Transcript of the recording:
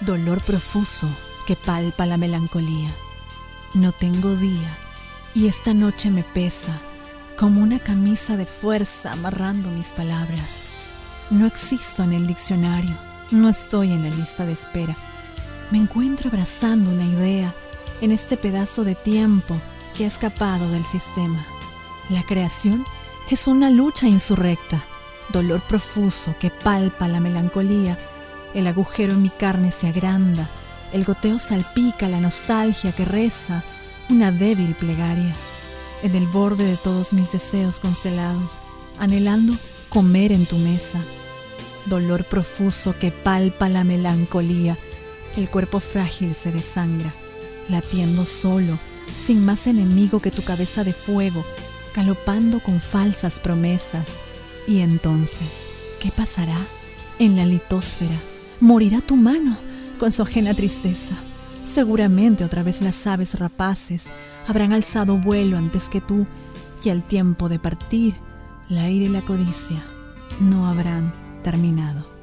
dolor profuso que palpa la melancolía. No tengo día y esta noche me pesa como una camisa de fuerza amarrando mis palabras. No existo en el diccionario, no estoy en la lista de espera. Me encuentro abrazando una idea en este pedazo de tiempo que ha escapado del sistema. La creación es una lucha insurrecta, dolor profuso que palpa la melancolía. El agujero en mi carne se agranda, el goteo salpica la nostalgia que reza una débil plegaria. En el borde de todos mis deseos constelados, anhelando comer en tu mesa. Dolor profuso que palpa la melancolía, el cuerpo frágil se desangra, latiendo solo, sin más enemigo que tu cabeza de fuego, galopando con falsas promesas. Y entonces, ¿qué pasará? En la litósfera, morirá tu mano con su ajena tristeza. Seguramente otra vez las aves rapaces habrán alzado vuelo antes que tú, y al tiempo de partir, la ira y la codicia no habrán terminado.